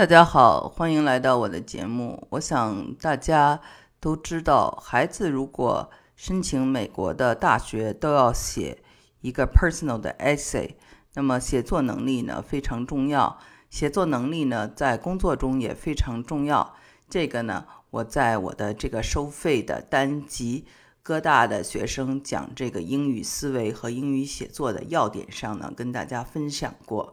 大家好，欢迎来到我的节目。我想大家都知道，孩子如果申请美国的大学，都要写一个 personal 的 essay。那么写作能力呢非常重要，写作能力呢在工作中也非常重要。这个呢，我在我的这个收费的单集《哥大的学生讲这个英语思维和英语写作的要点》上呢，跟大家分享过。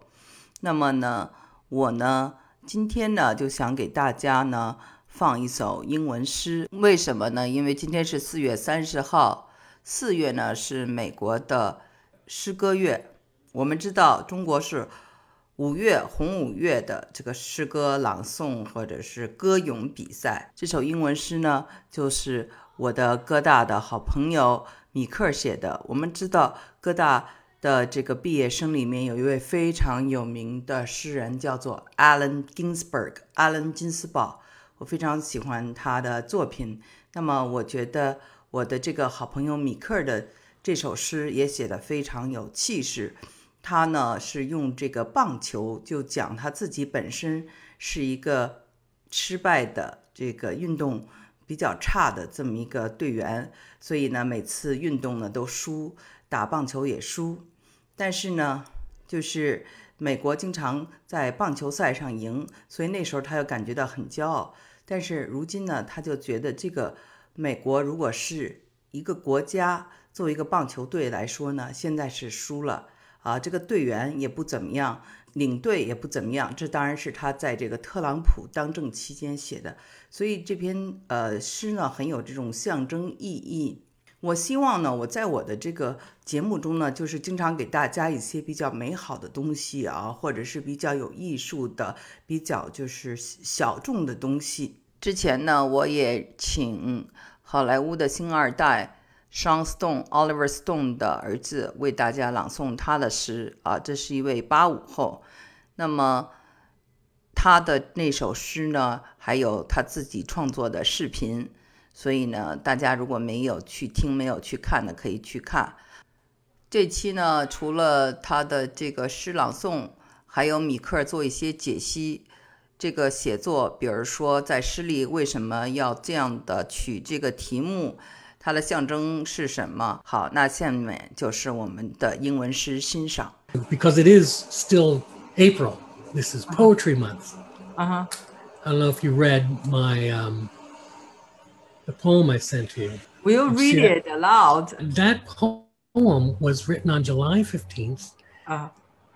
那么呢，我呢。今天呢，就想给大家呢放一首英文诗。为什么呢？因为今天是四月三十号，四月呢是美国的诗歌月。我们知道中国是五月红五月的这个诗歌朗诵或者是歌咏比赛。这首英文诗呢，就是我的哥大的好朋友米克写的。我们知道哥大。的这个毕业生里面有一位非常有名的诗人，叫做 Allen Ginsberg，阿伦金斯堡。我非常喜欢他的作品。那么，我觉得我的这个好朋友米克的这首诗也写得非常有气势。他呢是用这个棒球，就讲他自己本身是一个失败的这个运动比较差的这么一个队员，所以呢每次运动呢都输。打棒球也输，但是呢，就是美国经常在棒球赛上赢，所以那时候他又感觉到很骄傲。但是如今呢，他就觉得这个美国如果是一个国家，作为一个棒球队来说呢，现在是输了啊，这个队员也不怎么样，领队也不怎么样。这当然是他在这个特朗普当政期间写的，所以这篇呃诗呢，很有这种象征意义。我希望呢，我在我的这个节目中呢，就是经常给大家一些比较美好的东西啊，或者是比较有艺术的、比较就是小众的东西。之前呢，我也请好莱坞的星二代 Sean Stone、Oliver Stone 的儿子为大家朗诵他的诗啊，这是一位八五后。那么他的那首诗呢，还有他自己创作的视频。所以呢，大家如果没有去听、没有去看的，可以去看。这期呢，除了他的这个诗朗诵，还有米克做一些解析。这个写作，比如说在诗里为什么要这样的取这个题目，它的象征是什么？好，那下面就是我们的英文诗欣赏。Because it is still April, this is Poetry Month. Uh huh. I don't know if you read my um. The poem I sent to you. You read it aloud? That poem was written on July 15th uh-huh.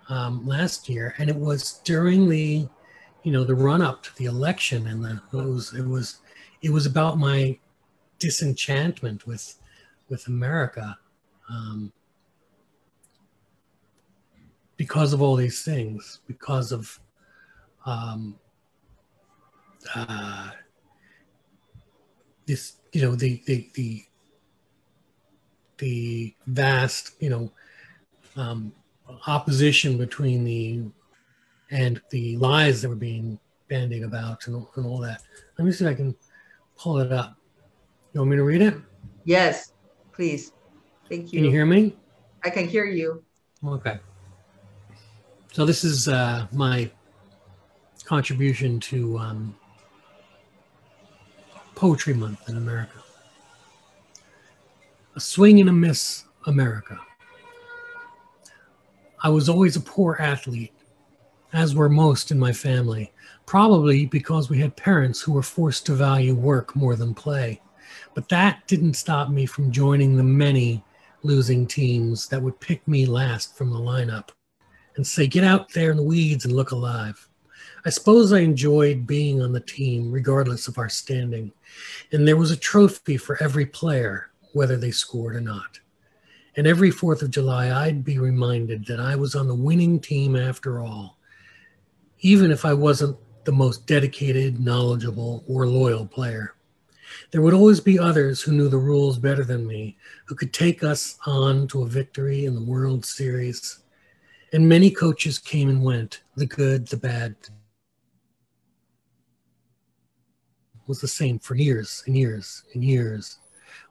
um, last year, and it was during the, you know, the run up to the election, and the, it was it was it was about my disenchantment with with America. Um, because of all these things, because of um, uh, this you know the the the the vast you know um, opposition between the and the lies that were being bandied about and, and all that. Let me see if I can pull it up. You want me to read it? Yes, please. Thank you. Can you hear me? I can hear you. Okay. So this is uh, my contribution to um, Poetry Month in America. A swing and a miss, America. I was always a poor athlete, as were most in my family, probably because we had parents who were forced to value work more than play. But that didn't stop me from joining the many losing teams that would pick me last from the lineup and say, Get out there in the weeds and look alive. I suppose I enjoyed being on the team, regardless of our standing. And there was a trophy for every player, whether they scored or not. And every 4th of July, I'd be reminded that I was on the winning team after all, even if I wasn't the most dedicated, knowledgeable, or loyal player. There would always be others who knew the rules better than me, who could take us on to a victory in the World Series. And many coaches came and went the good, the bad, was the same for years and years and years.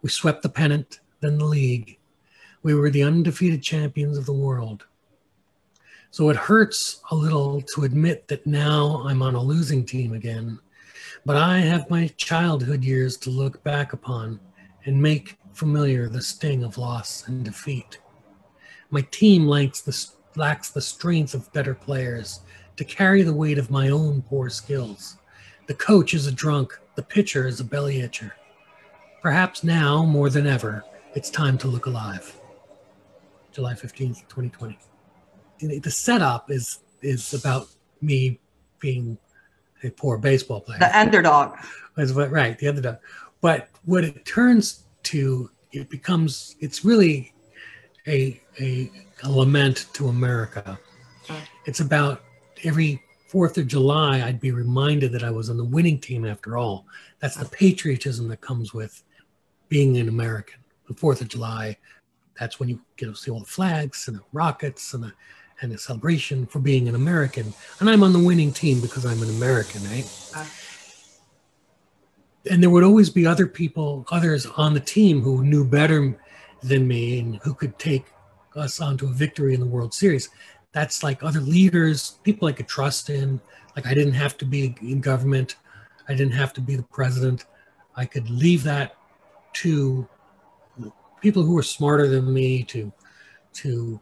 We swept the pennant, then the league. We were the undefeated champions of the world. So it hurts a little to admit that now I'm on a losing team again. But I have my childhood years to look back upon and make familiar the sting of loss and defeat. My team lacks the, lacks the strength of better players to carry the weight of my own poor skills. The coach is a drunk, the pitcher is a belly itcher. Perhaps now, more than ever, it's time to look alive. July 15th, 2020. The setup is is about me being a poor baseball player. The underdog. Is what right, the underdog. But what it turns to, it becomes it's really a a, a lament to America. Mm. It's about every Fourth of July, I'd be reminded that I was on the winning team after all. That's the patriotism that comes with being an American. The Fourth of July, that's when you get to see all the flags and the rockets and the and the celebration for being an American. And I'm on the winning team because I'm an American, right? Uh, and there would always be other people, others on the team who knew better than me and who could take us onto a victory in the World Series. That's like other leaders, people I could trust in. Like I didn't have to be in government, I didn't have to be the president. I could leave that to people who were smarter than me to to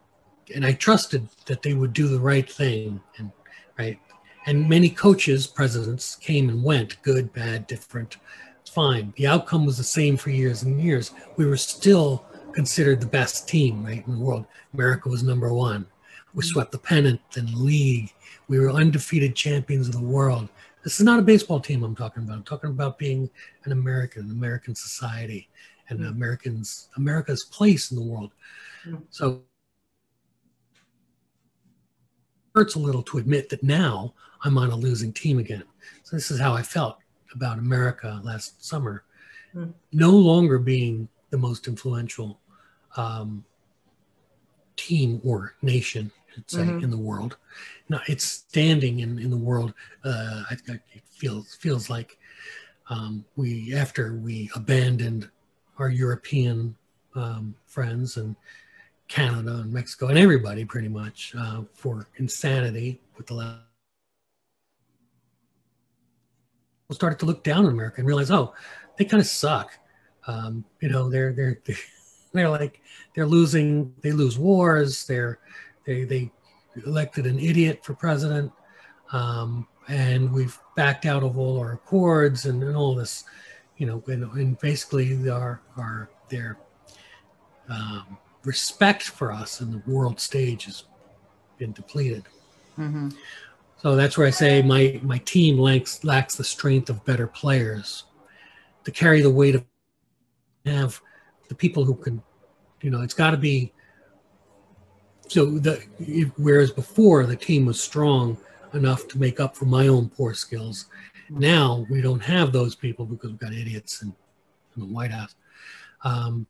and I trusted that they would do the right thing and right? And many coaches presidents came and went good bad different fine. The outcome was the same for years and years. We were still considered the best team right in the world. America was number one we swept the pennant and league we were undefeated champions of the world this is not a baseball team I'm talking about I'm talking about being an American American society and mm-hmm. Americans America's place in the world. Mm-hmm. So hurts a little to admit that now I'm on a losing team again. So this is how I felt about America last summer, mm-hmm. no longer being the most influential um, team or nation, I'd say, mm-hmm. in the world. Now it's standing in, in the world. Uh, I, I, it feels feels like um, we after we abandoned our European um, friends and Canada and Mexico and everybody pretty much uh, for insanity with the last. We started to look down on America and realize, oh, they kind of suck. Um, you know, they're they're they're like they're losing. They lose wars. They're they they elected an idiot for president, um, and we've backed out of all our accords and, and all this you know, and, and basically our our their um, respect for us in the world stage has been depleted. Mm-hmm. So that's where I say my my team lacks lacks the strength of better players to carry the weight of have the people who can, you know, it's got to be. So the whereas before the team was strong enough to make up for my own poor skills, now we don't have those people because we've got idiots in, in the White House. Um,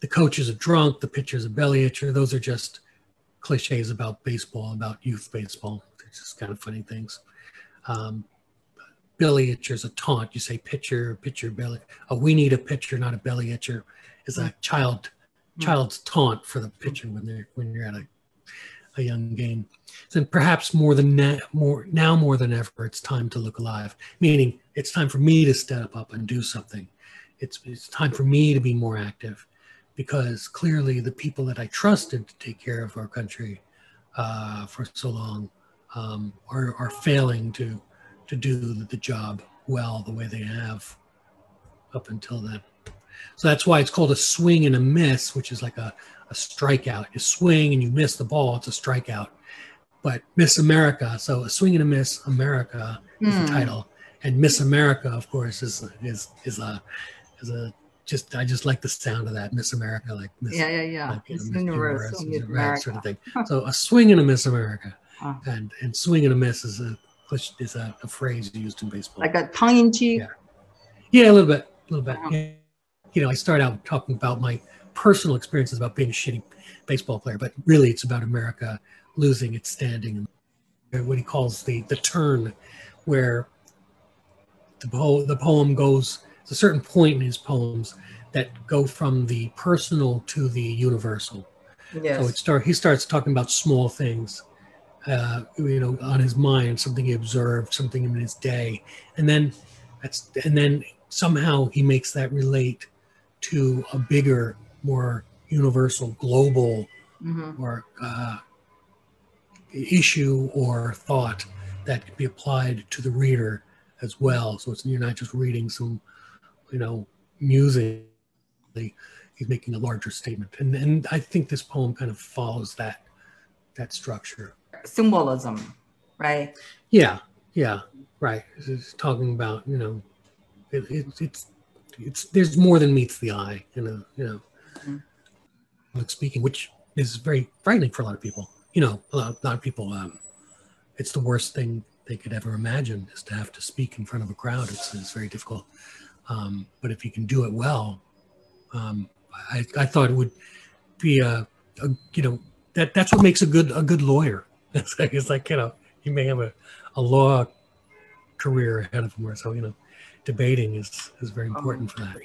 the coach is a drunk, the pitcher is a belly itcher. Those are just cliches about baseball, about youth baseball. It's just kind of funny things. Um, belly itcher is a taunt. You say pitcher, pitcher, belly. Oh, we need a pitcher, not a belly itcher. Is a child child's taunt for the pitcher when they're when you're at a a young game. So perhaps more than na- more now more than ever, it's time to look alive. Meaning, it's time for me to step up and do something. It's it's time for me to be more active, because clearly the people that I trusted to take care of our country uh, for so long um, are are failing to to do the job well the way they have up until then. So that's why it's called a swing and a miss, which is like a, a strikeout. You swing and you miss the ball, it's a strikeout. But Miss America, so a swing and a miss America is mm. the hmm. title, and Miss America, of course, is is is a is a just I just like the sound of that Miss America, like Miss, yeah yeah yeah, like, Miss, know, Universe, Miss Universe, Universe sort of thing. so a swing and a Miss America, huh. and and swing and a miss is a is a, a phrase used in baseball, like a tongue in cheek. Yeah. yeah, a little bit, a little bit. Yeah. You know, I start out talking about my personal experiences about being a shitty baseball player, but really it's about America losing its standing and what he calls the the turn, where the po- the poem goes. There's a certain point in his poems that go from the personal to the universal. Yes. So it start he starts talking about small things, uh, you know, on his mind, something he observed, something in his day, and then that's and then somehow he makes that relate to a bigger, more universal, global, Mm-hmm. or uh, issue or thought that could be applied to the reader as well. So it's you're not just reading some, you know, music. He's making a larger statement, and and I think this poem kind of follows that that structure. Symbolism, right? Yeah, yeah, right. It's talking about you know, it, it, it's it's there's more than meets the eye, you know, you know, Mhm. like speaking, which is very frightening for a lot of people. You know, a lot, a lot of people. Um, it's the worst thing they could ever imagine is to have to speak in front of a crowd. It's, it's very difficult. Um, but if you can do it well, um, I, I thought it would be a, a you know that that's what makes a good a good lawyer. It's like, it's like you know you may have a, a law career ahead of him or so you know debating is is very important for that